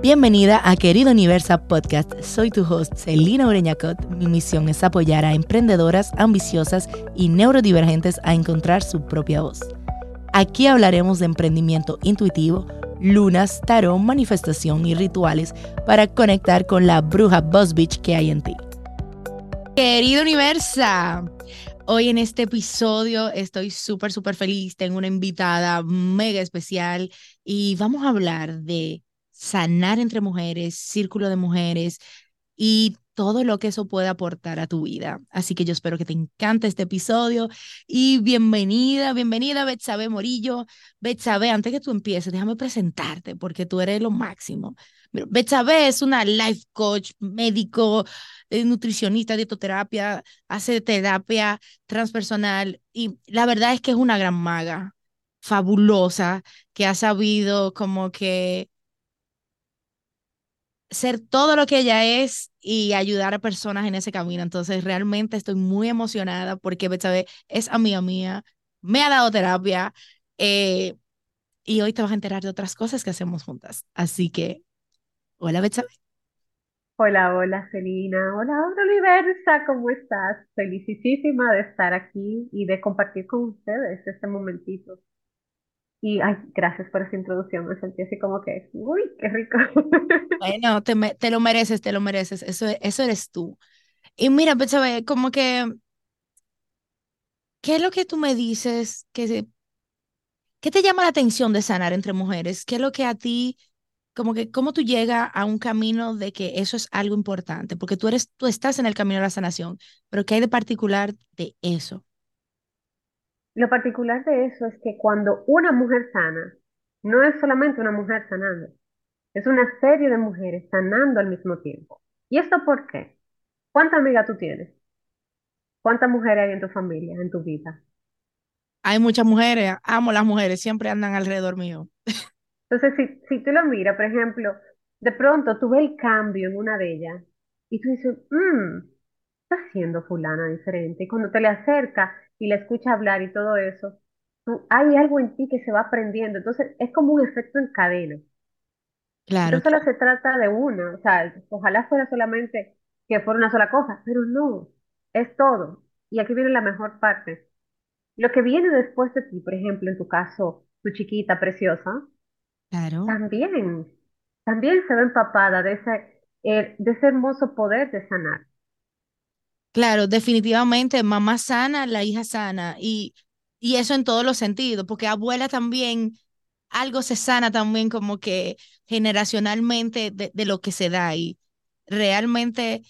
Bienvenida a Querido Universa Podcast. Soy tu host, Celina Ureñacot. Mi misión es apoyar a emprendedoras ambiciosas y neurodivergentes a encontrar su propia voz. Aquí hablaremos de emprendimiento intuitivo, lunas, tarot, manifestación y rituales para conectar con la bruja Boss Bitch que hay en ti. Querido Universa, hoy en este episodio estoy súper, súper feliz. Tengo una invitada mega especial y vamos a hablar de sanar entre mujeres, círculo de mujeres y todo lo que eso puede aportar a tu vida. Así que yo espero que te encante este episodio y bienvenida, bienvenida Betsabe Morillo. Betsabe, antes que tú empieces, déjame presentarte porque tú eres lo máximo. Betsabe es una life coach, médico, eh, nutricionista, dietoterapia, hace terapia transpersonal y la verdad es que es una gran maga, fabulosa, que ha sabido como que ser todo lo que ella es y ayudar a personas en ese camino. Entonces, realmente estoy muy emocionada porque Betsabe es amiga mía, me ha dado terapia eh, y hoy te vas a enterar de otras cosas que hacemos juntas. Así que, hola Betsabe. Hola, hola Celina, hola, hola Universa, ¿cómo estás? Felicísima de estar aquí y de compartir con ustedes este momentito. Y ay, gracias por esa introducción, me sentí así como que, uy, qué rico. Bueno, te, te lo mereces, te lo mereces, eso, eso eres tú. Y mira, Betsabe, como que, ¿qué es lo que tú me dices que, qué te llama la atención de sanar entre mujeres? ¿Qué es lo que a ti como que cómo tú llegas a un camino de que eso es algo importante, porque tú eres, tú estás en el camino de la sanación, pero ¿qué hay de particular de eso? Lo particular de eso es que cuando una mujer sana, no es solamente una mujer sanando, es una serie de mujeres sanando al mismo tiempo. ¿Y esto por qué? ¿Cuántas amigas tú tienes? ¿Cuántas mujeres hay en tu familia, en tu vida? Hay muchas mujeres, amo las mujeres, siempre andan alrededor mío. Entonces, si, si tú lo miras, por ejemplo, de pronto tú ves el cambio en una de ellas y tú dices, mmm, está siendo fulana diferente. Y cuando te le acercas y le escuchas hablar y todo eso, tú, hay algo en ti que se va aprendiendo. Entonces, es como un efecto en cadena. Claro. No solo se trata de una, o sea, ojalá fuera solamente que fuera una sola cosa, pero no, es todo. Y aquí viene la mejor parte. Lo que viene después de ti, por ejemplo, en tu caso, tu chiquita preciosa, Claro. también, también se ve empapada de ese, eh, de ese hermoso poder de sanar. Claro, definitivamente, mamá sana, la hija sana, y, y eso en todos los sentidos, porque abuela también, algo se sana también como que generacionalmente de, de lo que se da, y realmente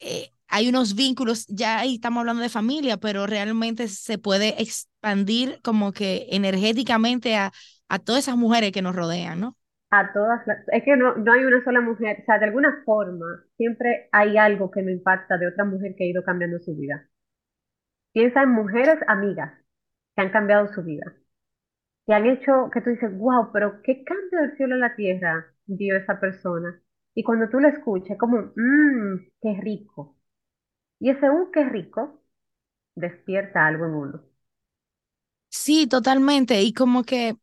eh, hay unos vínculos, ya ahí estamos hablando de familia, pero realmente se puede expandir como que energéticamente a, a todas esas mujeres que nos rodean, ¿no? A todas las, es que no, no hay una sola mujer, o sea, de alguna forma, siempre hay algo que me impacta de otra mujer que ha ido cambiando su vida. Piensa en mujeres amigas que han cambiado su vida, que han hecho, que tú dices, wow, pero qué cambio del cielo a la tierra dio esa persona. Y cuando tú la escuchas, como, mmm, qué rico. Y ese un qué rico despierta algo en uno. Sí, totalmente, y como que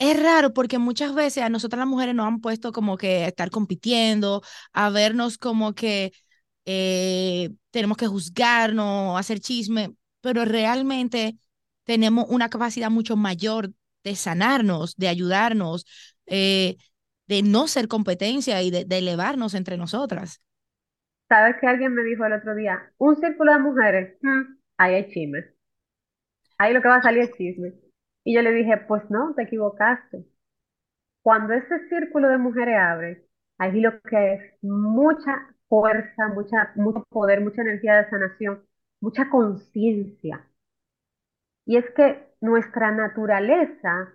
Es raro porque muchas veces a nosotras las mujeres nos han puesto como que estar compitiendo, a vernos como que eh, tenemos que juzgarnos, hacer chisme, pero realmente tenemos una capacidad mucho mayor de sanarnos, de ayudarnos, eh, de no ser competencia y de, elevarnos entre nosotras. ¿Sabes que alguien me dijo el otro día? Un círculo de mujeres, mm, ahí hay chisme. Ahí lo que va a salir es chisme. Y yo le dije, pues no, te equivocaste. Cuando ese círculo de mujeres abre, ahí lo que es mucha fuerza, mucha, mucho poder, mucha energía de sanación, mucha conciencia. Y es que nuestra naturaleza,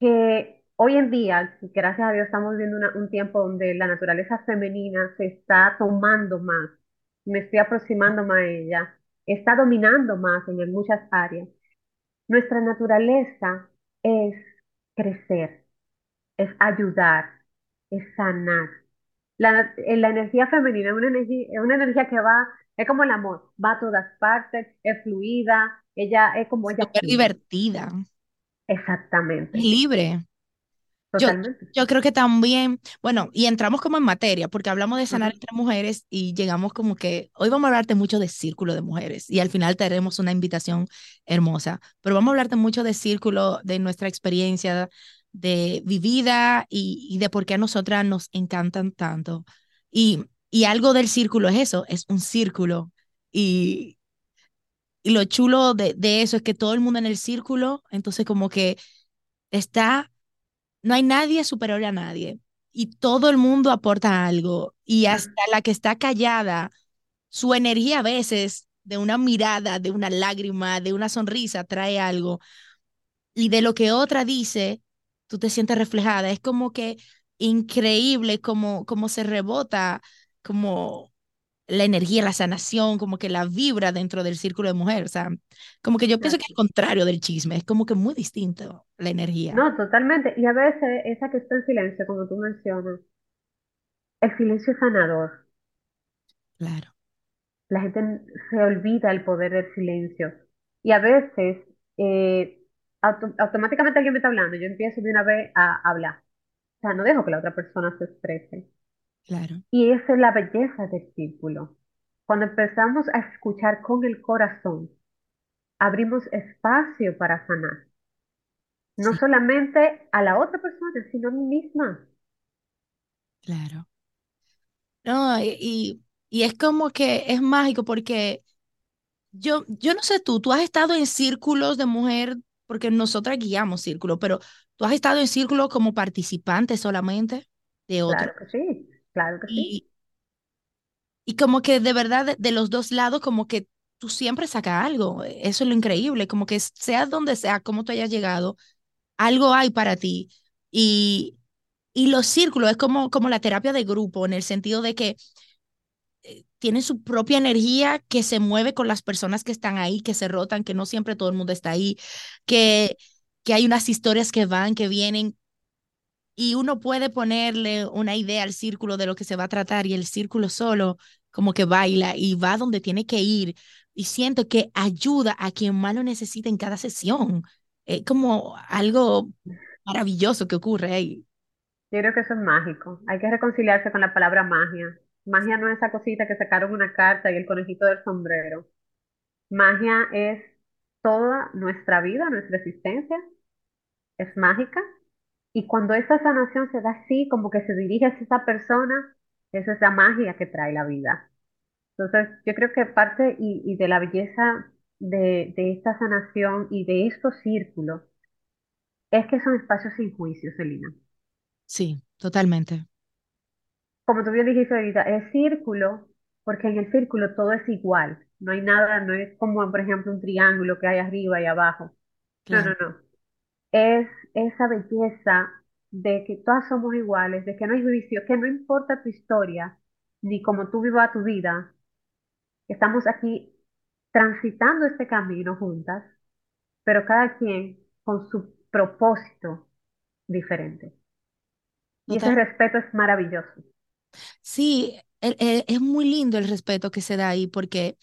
que hoy en día, gracias a Dios, estamos viviendo una- un tiempo donde la naturaleza femenina se está tomando más, me estoy aproximando más a ella, está dominando más en muchas áreas. Nuestra naturaleza es crecer, es ayudar, es sanar. La, eh, la energía femenina es una energía, es una energía que va, es como el amor, va a todas partes, es fluida, ella es como ella fluye. divertida, es Exactamente. libre. Yo, Totalmente. yo creo que también, bueno, y entramos como en materia, porque hablamos de sanar Ujú. entre mujeres y llegamos como que hoy vamos a hablarte mucho de círculo de mujeres y al final tenemos una invitación hermosa, pero vamos a hablarte mucho de círculo, de nuestra experiencia de vivida y, y de por qué a nosotras nos encantan tanto. Y, y algo del círculo es eso, es un círculo. Y, y lo chulo de, de eso es que todo el mundo en el círculo, entonces como que está no hay nadie superior a nadie y todo el mundo aporta algo y hasta la que está callada, su energía a veces de una mirada, de una lágrima, de una sonrisa trae algo y de lo que otra dice, tú te sientes reflejada. Es como que increíble como, como se rebota, como la energía, la sanación, como que la vibra dentro del círculo de mujer. O sea, como que yo pienso que al contrario del chisme, es como que muy distinto la energía. No, totalmente. Y a veces esa que está en silencio, como tú mencionas, el silencio es sanador. Claro, La gente se olvida el poder del silencio. Y a veces, eh, auto- automáticamente alguien me está hablando, yo empiezo de una vez a hablar. O sea, no dejo que la otra persona se exprese. Claro. Y esa es la belleza del círculo. Cuando empezamos a escuchar con el corazón, abrimos espacio para sanar. No Sí, solamente a la otra persona, sino a mí misma. claro. No, y, y y es como que es mágico porque yo, yo no sé tú, tú has estado en círculos de mujer, porque nosotras guiamos círculos, pero tú has estado en círculos como participante solamente de otro. Claro que sí, claro. Y, y como que de verdad, de, los dos lados, como que tú siempre sacas algo. Eso es lo increíble, como que sea donde sea, como tú hayas llegado, algo hay para ti. Y, y los círculos es como, como la terapia de grupo, en el sentido de que tiene su propia energía que se mueve con las personas que están ahí, que se rotan, que no siempre todo el mundo está ahí, que, que hay unas historias que van, que vienen, y uno puede ponerle una idea al círculo de lo que se va a tratar y el círculo solo como que baila y va donde tiene que ir y siento que ayuda a quien más lo necesita en cada sesión. Es como algo maravilloso que ocurre ahí. Yo creo que eso es mágico. Hay que reconciliarse con la palabra magia. Magia no es esa cosita que sacaron una carta y el conejito del sombrero. Magia es toda nuestra vida, nuestra existencia. Es mágica. Y cuando esa sanación se da así, como que se dirige hacia esa persona, esa es la magia que trae la vida. Entonces, yo creo que parte y, y de la belleza de, de esta sanación y de estos círculos es que son espacios sin juicio, Celina. Sí, totalmente. como tú bien dijiste ahorita, es círculo, porque en el círculo todo es igual. No hay nada, no es como, por ejemplo, un triángulo que hay arriba y abajo. No, no, no. Es esa belleza de que todas somos iguales, de que no hay juicio, que no importa tu historia, ni cómo tú vivas tu vida, estamos aquí transitando este camino juntas, pero cada quien con su propósito diferente. Y ese respeto es maravilloso. Sí, es muy lindo el respeto que se da ahí porque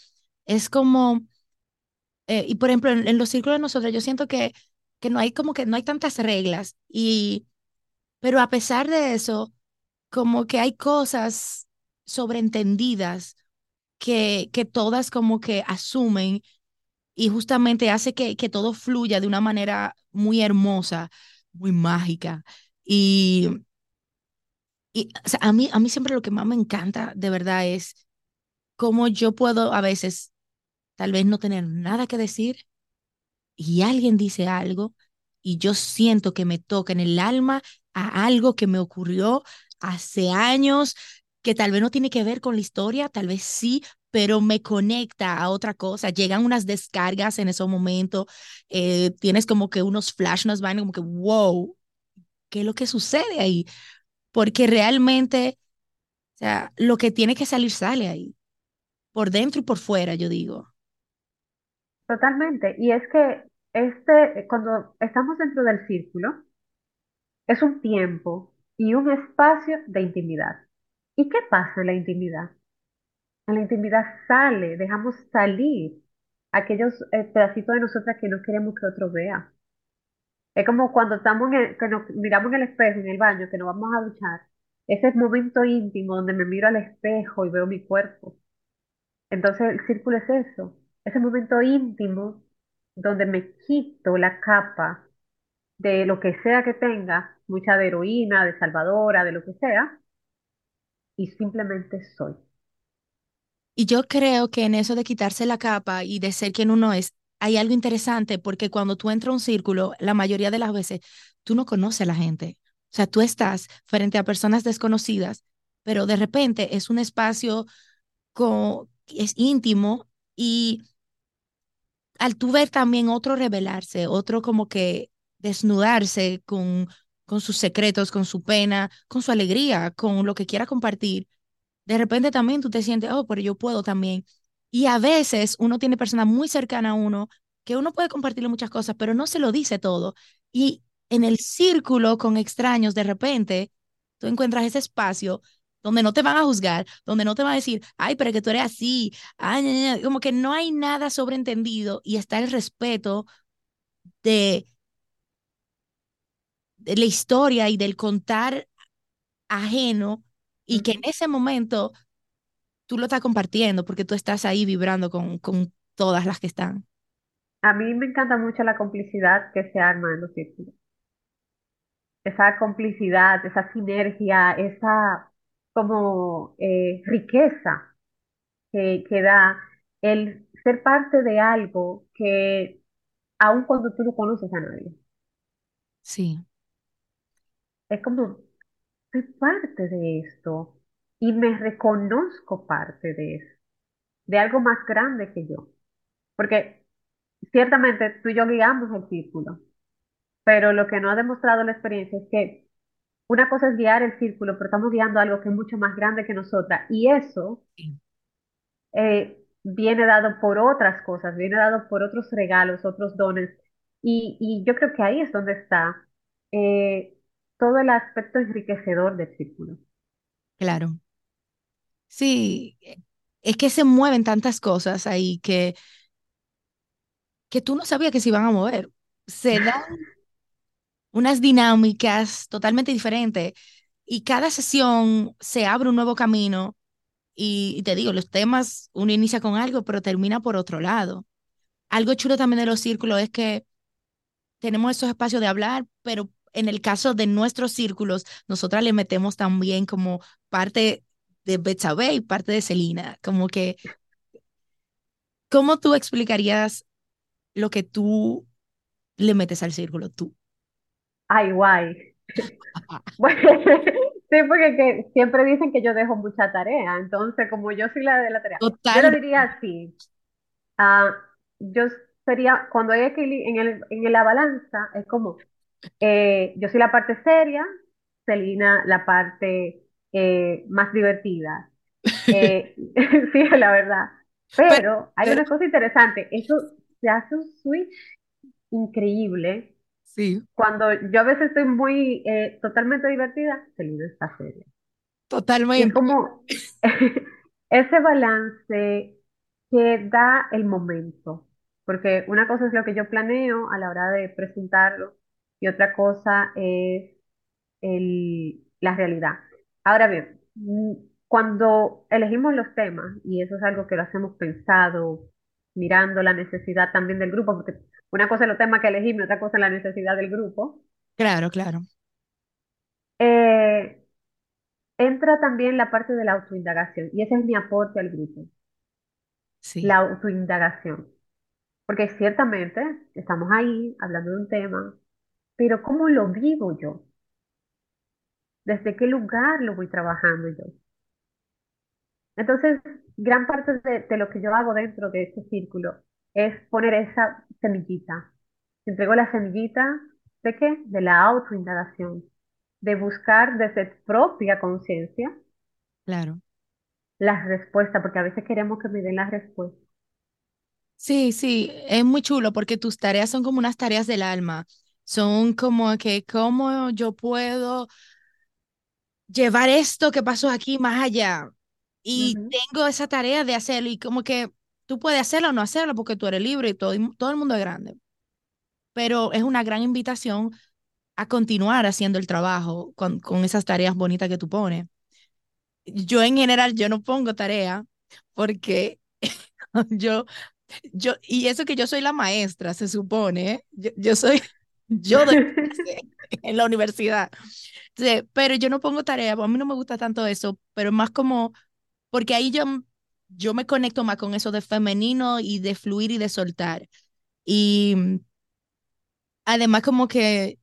es como, eh, y por ejemplo, en, en los círculos de nosotros, yo siento que, que no hay como que no hay tantas reglas, y, pero a pesar de eso, como que hay cosas sobreentendidas que, que todas como que asumen y justamente hace que, que todo fluya de una manera muy hermosa, muy mágica. Y, y a mí, a mí siempre lo que más me encanta de verdad es cómo yo puedo a veces tal vez no tener nada que decir y alguien dice algo y yo siento que me toca en el alma a algo que me ocurrió hace años, que tal vez no tiene que ver con la historia, tal vez sí, pero me conecta a otra cosa. Llegan unas descargas en ese momento, eh, tienes como que unos flash, unos van como que, wow, ¿qué es lo que sucede ahí? Porque realmente, o sea, lo que tiene que salir sale ahí, por dentro y por fuera, yo digo. Totalmente. Y es que este, cuando estamos dentro del círculo, es un tiempo y un espacio de intimidad. ¿Y qué pasa en la intimidad? En la intimidad sale, dejamos salir aquellos eh, pedacitos de nosotras que no queremos que otro vea. Es como cuando estamos que nos miramos en el espejo, en el baño, que nos vamos a duchar. Ese momento íntimo donde me miro al espejo y veo mi cuerpo. Entonces el círculo es eso, ese momento íntimo donde me quito la capa de lo que sea que tenga, mucha de heroína, de salvadora, de lo que sea, y simplemente soy. Y yo creo que en eso de quitarse la capa y de ser quien uno es, hay algo interesante porque cuando tú entras a un círculo, la mayoría de las veces tú no conoces a la gente. O sea, tú estás frente a personas desconocidas, pero de repente es un espacio con, es íntimo y al tú ver también otro revelarse, otro como que desnudarse con, con sus secretos, con su pena, con su alegría, con lo que quiera compartir de repente también tú te sientes, oh, pero yo puedo también. Y a veces uno tiene personas muy cercanas a uno que uno puede compartirle muchas cosas, pero no se lo dice todo. Y en el círculo con extraños, de repente, tú encuentras ese espacio donde no te van a juzgar, donde no te van a decir, ay, pero que tú eres así, ay, ña, ña", como que no hay nada sobreentendido y está el respeto de, de la historia y del contar ajeno y que en ese momento tú lo estás compartiendo porque tú estás ahí vibrando con, con todas las que están. A mí me encanta mucho la complicidad que se arma en los círculos. Esa complicidad, esa sinergia, esa como eh, riqueza que, que da el ser parte de algo que aun cuando tú no conoces a nadie, Sí, es como soy parte de esto y me reconozco parte de eso, de algo más grande que yo. Porque ciertamente tú y yo guiamos el círculo, pero lo que no ha demostrado la experiencia es que una cosa es guiar el círculo, pero estamos guiando algo que es mucho más grande que nosotras y eso eh, viene dado por otras cosas, viene dado por otros regalos, otros dones y, y yo creo que ahí es donde está eh, todo el aspecto enriquecedor del círculo. claro. Sí, es que se mueven tantas cosas ahí que, que tú no sabías que se iban a mover. Se dan unas dinámicas totalmente diferentes y cada sesión se abre un nuevo camino y, te digo, los temas, uno inicia con algo, pero termina por otro lado. Algo chulo también de los círculos es que tenemos esos espacios de hablar, pero en el caso de nuestros círculos, nosotras le metemos también como parte de Betsabe y parte de Celina, como que, ¿cómo tú explicarías lo que tú le metes al círculo, tú? Ay, guay. Bueno, sí, porque que siempre dicen que yo dejo mucha tarea, entonces como yo soy la de la tarea, yo lo Total, diría así, ah, yo sería, cuando hay en el, en la balanza, es como, eh, yo soy la parte seria, Celina la parte eh, más divertida, Eh, sí, la verdad, pero, hay una cosa interesante, eso se hace un switch increíble sí, cuando yo a veces estoy muy eh, totalmente divertida, Celina está seria. Y es totalmente, como ese balance que da el momento, porque una cosa es lo que yo planeo a la hora de presentarlo y otra cosa es el- la realidad. Ahora bien, mm, cuando elegimos los temas, y eso es algo que lo hacemos pensado, mirando la necesidad también del grupo, porque una cosa es los temas que elegimos otra cosa es la necesidad del grupo, claro, claro, eh, entra también la parte de la autoindagación, y ese es mi aporte al grupo, la sí, autoindagación. Porque ciertamente estamos ahí hablando de un tema, pero ¿cómo lo vivo yo? ¿Desde qué lugar lo voy trabajando yo? Entonces, gran parte de, de lo que yo hago dentro de este círculo es poner esa semillita. Entrego la semillita de qué? De la autoindagación, de buscar desde propia conciencia claro. las respuestas, porque a veces queremos que me den las respuestas. Sí, sí, es muy chulo porque tus tareas son como unas tareas del alma. Son como que cómo yo puedo llevar esto que pasó aquí más allá. Y tengo esa tarea de hacerlo y como que tú puedes hacerlo o no hacerlo porque tú eres libre y todo, todo el mundo es grande. pero es una gran invitación a continuar haciendo el trabajo con, con esas tareas bonitas que tú pones. Yo en general, yo no pongo tarea porque yo, yo, y eso que yo soy la maestra, se supone, ¿eh? yo, yo soy, yo en la universidad, pero yo no pongo tarea, a mí no me gusta tanto eso, pero más como, porque ahí yo, yo me conecto más con eso de femenino y de fluir y de soltar. Y además como que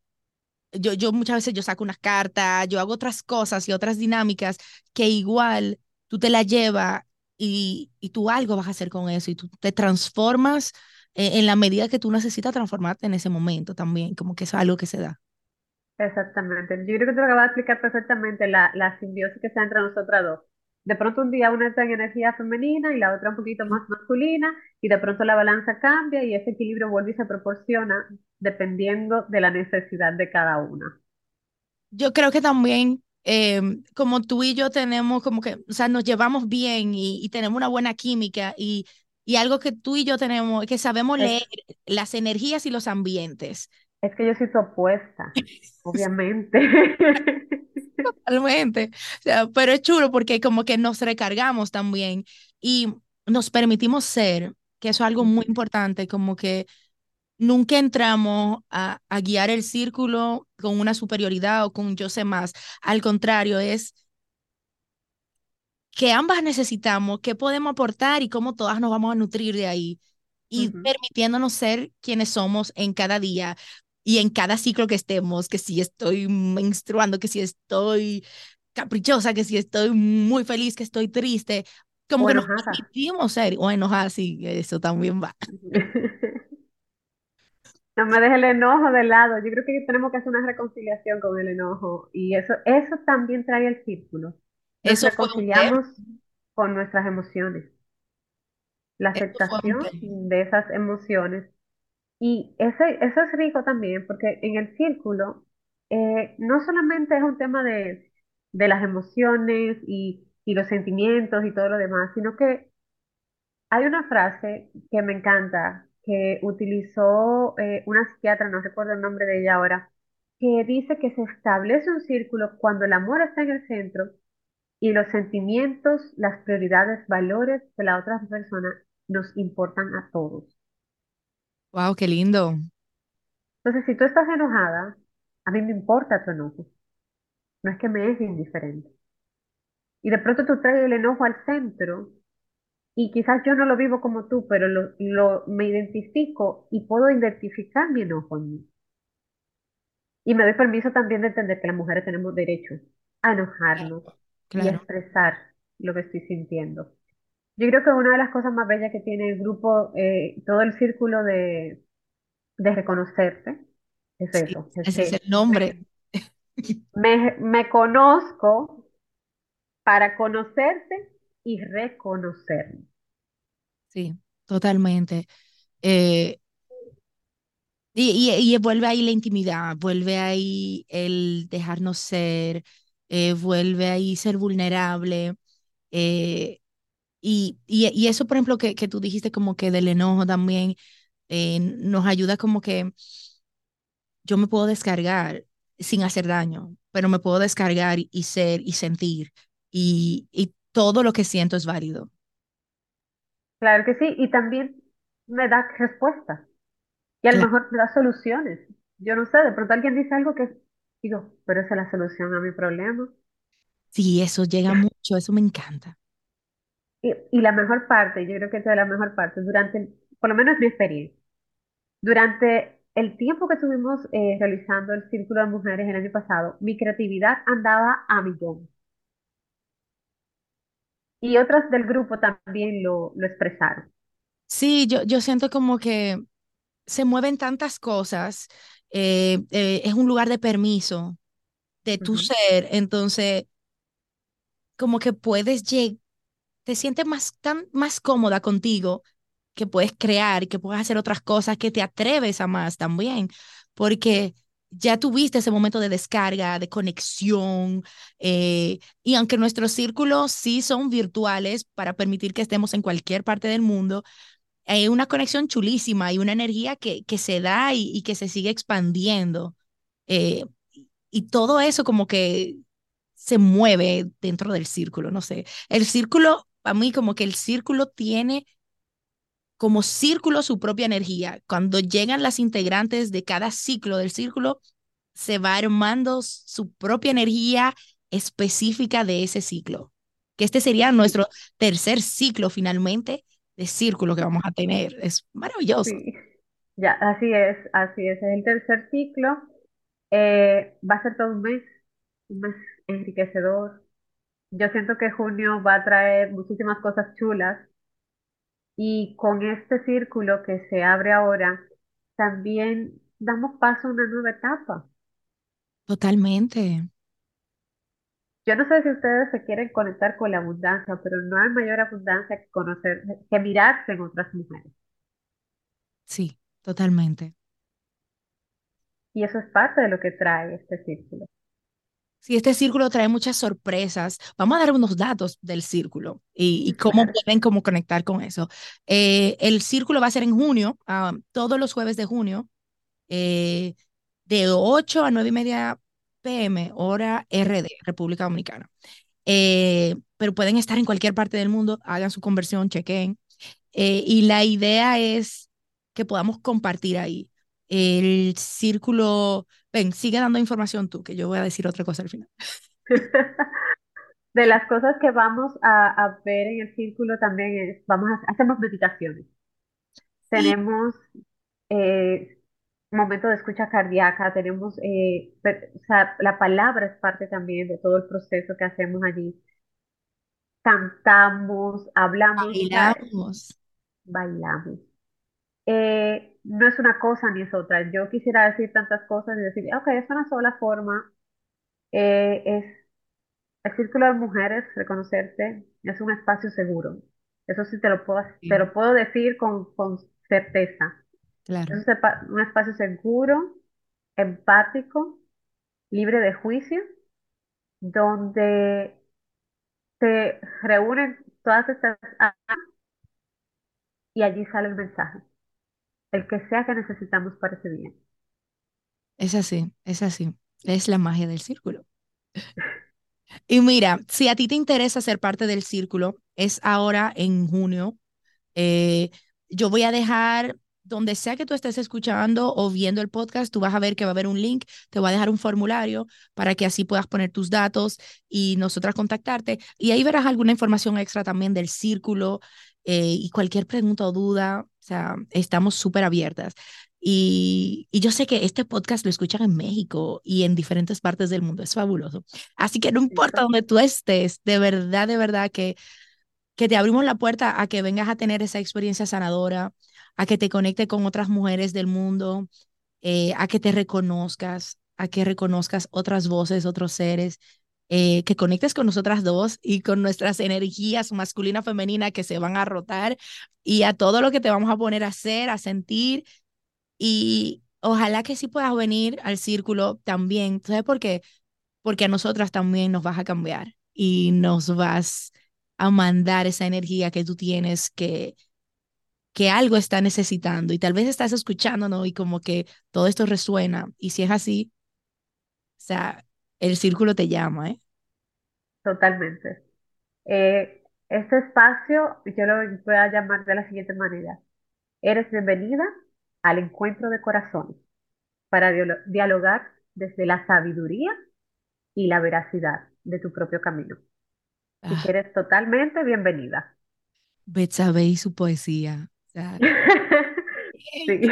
yo, yo muchas veces yo saco unas cartas, yo hago otras cosas y otras dinámicas que igual tú te la llevas y, y tú algo vas a hacer con eso y tú te transformas en, la medida que tú necesitas transformarte en ese momento también, como que es algo que se da. Exactamente. Yo creo que te lo acabas de explicar perfectamente la, la simbiosis que está entre nosotras dos. De pronto un día una está en energía femenina y la otra un poquito más masculina y de pronto la balanza cambia y ese equilibrio vuelve y se proporciona dependiendo de la necesidad de cada una. Yo creo que también, eh, como tú y yo tenemos como que, o sea, nos llevamos bien y, y tenemos una buena química y, y algo que tú y yo tenemos, es que sabemos Es, leer las energías y los ambientes. Es que yo soy tu opuesta, obviamente. Totalmente. O sea, pero es chulo porque como que nos recargamos también y nos permitimos ser, que eso es algo muy importante, como que nunca entramos a, a guiar el círculo con una superioridad o con yo sé más. Al contrario, es que ambas necesitamos, qué podemos aportar y cómo todas nos vamos a nutrir de ahí y Ujú. permitiéndonos ser quienes somos en cada día y en cada ciclo que estemos, que si estoy menstruando, que si estoy caprichosa, que si estoy muy feliz, que estoy triste, como O que nos enojada. permitimos ser, o enojada, sí, eso también va. No me dejes el enojo de lado. Yo creo que tenemos que hacer una reconciliación con el enojo y eso, eso también trae el círculo. Nos Eso reconciliamos con nuestras emociones, la aceptación de esas emociones. Y ese, eso es rico también porque en el círculo eh, no solamente es un tema de, de las emociones y, y los sentimientos y todo lo demás, sino que hay una frase que me encanta, que utilizó eh, una psiquiatra, no recuerdo el nombre de ella ahora, que dice que se establece un círculo cuando el amor está en el centro y los sentimientos, las prioridades, valores de la otra persona nos importan a todos. Wow, qué lindo. Entonces, si tú estás enojada, a mí me importa tu enojo, no es que me es indiferente. Y de pronto tú traes el enojo al centro y quizás yo no lo vivo como tú, pero lo, lo- me identifico y puedo identificar mi enojo en mí. Y me doy permiso también de entender que las mujeres tenemos derecho a enojarnos Claro, y a expresar lo que estoy sintiendo. Yo creo que una de las cosas más bellas que tiene el grupo, eh, todo el círculo de, de reconocerte, es Sí, eso, es ese es el nombre. me, me conozco para conocerte y reconocerme. Sí, totalmente. Eh, y, y, y vuelve ahí la intimidad, vuelve ahí el dejarnos ser, eh, vuelve ahí ser vulnerable. eh, y, y, y eso, por ejemplo, que, que tú dijiste como que del enojo también, eh, nos ayuda como que yo me puedo descargar sin hacer daño, pero me puedo descargar y, ser y sentir. Y, y todo lo que siento es válido. Claro que sí, y también me da respuestas y a lo Claro. mejor me da soluciones. Yo no sé, de pronto alguien dice algo que digo, pero esa es la solución a mi problema. Sí, eso llega mucho, eso me encanta. Y, y la mejor parte, yo creo que esa es la mejor parte, durante, el- por lo menos mi experiencia, durante el tiempo que estuvimos eh, realizando el Círculo de Mujeres el año pasado, mi creatividad andaba a millón. Y otras del grupo también lo, lo expresaron. Sí, yo, yo siento como que se mueven tantas cosas, eh, eh, es un lugar de permiso, de tu ser, entonces como que puedes llegar, te sientes más, tan, más cómoda contigo, que puedes crear y que puedes hacer otras cosas, que te atreves a más también, porque ya tuviste ese momento de descarga, de conexión, eh, y aunque nuestros círculos sí son virtuales para permitir que estemos en cualquier parte del mundo, hay una conexión chulísima, hay una energía que, que se da y, que se sigue expandiendo. Eh, y todo eso como que se mueve dentro del círculo, no sé. El círculo, a mí como que el círculo tiene como círculo su propia energía. Cuando llegan las integrantes de cada ciclo del círculo, se va armando su propia energía específica de ese ciclo. Que este sería nuestro tercer ciclo finalmente de círculo que vamos a tener. Es maravilloso. Ya, así es, así es. Es el tercer ciclo. Eh, va a ser todo un mes, un mes enriquecedor. Yo siento que junio va a traer muchísimas cosas chulas y con este círculo que se abre ahora, también damos paso a una nueva etapa. Totalmente. Yo no sé si ustedes se quieren conectar con la abundancia, pero no hay mayor abundancia que conocer, que mirarse en otras mujeres. Sí, totalmente. Y eso es parte de lo que trae este círculo. Sí, este círculo trae muchas sorpresas. Vamos a dar unos datos del círculo y, cómo pueden cómo conectar con eso. Eh, el círculo va a ser en junio, ah, todos los jueves de junio, eh, de 8 a 9 y media pm, hora RD, República Dominicana. Eh, pero pueden estar en cualquier parte del mundo, hagan su conversión, chequen. y la idea es que podamos compartir ahí. El círculo, ven, sigue dando información tú, que yo voy a decir otra cosa al final. De las cosas que vamos a, ver en el círculo también es, vamos a, hacemos meditaciones. Tenemos eh, momento de escucha cardíaca, tenemos, eh, o sea, la palabra es parte también de todo el proceso que hacemos allí. Cantamos, hablamos. Bailamos. Bailamos. Eh, no es una cosa ni es otra. Yo quisiera decir tantas cosas y decir, ok, es una sola forma. Eh, es el círculo de mujeres, reconocerte, es un espacio seguro. Eso sí te lo puedo, te lo puedo decir con, con certeza. Claro. Es un espacio seguro, empático, libre de juicio, donde se reúnen todas estas y allí sale el mensaje el que sea que necesitamos para ese bien. Es así, es así. Es la magia del círculo. Y mira, si a ti te interesa ser parte del círculo, es ahora en junio. Eh, yo voy a dejar donde sea que tú estés escuchando o viendo el podcast, tú vas a ver que va a haber un link, te voy a dejar un formulario para que así puedas poner tus datos y nosotras contactarte. Y ahí verás alguna información extra también del círculo eh, y cualquier pregunta o duda, o sea, estamos súper abiertas. Y, y, yo sé que este podcast lo escuchan en México y en diferentes partes del mundo, es fabuloso. Así que no importa donde tú estés, de verdad, de verdad que, que te abrimos la puerta a que vengas a tener esa experiencia sanadora, a que te conecte con otras mujeres del mundo, eh, a que te reconozcas, a que reconozcas otras voces, otros seres, eh, que conectes con nosotras dos y con nuestras energías masculina, femenina que se van a rotar y a todo lo que te vamos a poner a hacer, a sentir. Y ojalá que sí puedas venir al círculo también. ¿Sabes por qué? Porque a nosotras también nos vas a cambiar y nos vas a mandar esa energía que tú tienes que que algo está necesitando y tal vez estás escuchando, ¿no? Y como que todo esto resuena. Y si es así, o sea, el círculo te llama, ¿eh? Totalmente. Eh, este espacio yo lo voy a llamar de la siguiente manera. Eres bienvenida al encuentro de corazones para dialogar desde la sabiduría y la veracidad de tu propio camino. Y ah. eres totalmente bienvenida. Betsabe y su poesía. sí.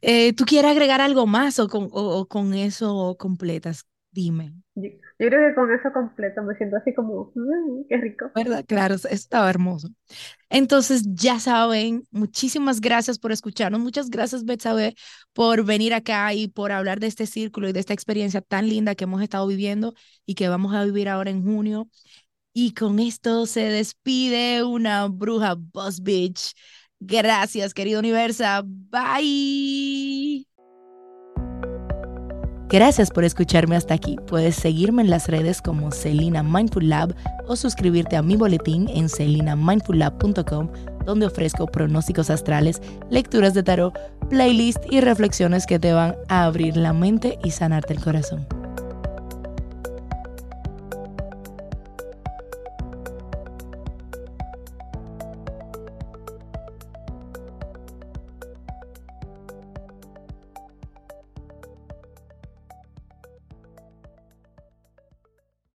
Eh, ¿Tú quieres agregar algo más o con, o, con eso completas? Dime. Yo, creo que con eso completo me siento así como, mm, qué rico. ¿Verdad? Claro, estaba hermoso. Entonces, ya saben, muchísimas gracias por escucharnos. Muchas gracias, Betsabe, por venir acá y por hablar de este círculo y de esta experiencia tan linda que hemos estado viviendo y que vamos a vivir ahora en junio. Y con esto se despide una bruja Boss Bitch. Gracias, querido Universa. Bye. Gracias por escucharme hasta aquí. Puedes seguirme en las redes como Celina Mindful Lab o suscribirte a mi boletín en celinamindfullab.com donde ofrezco pronósticos astrales, lecturas de tarot, playlist y reflexiones que te van a abrir la mente y sanarte el corazón.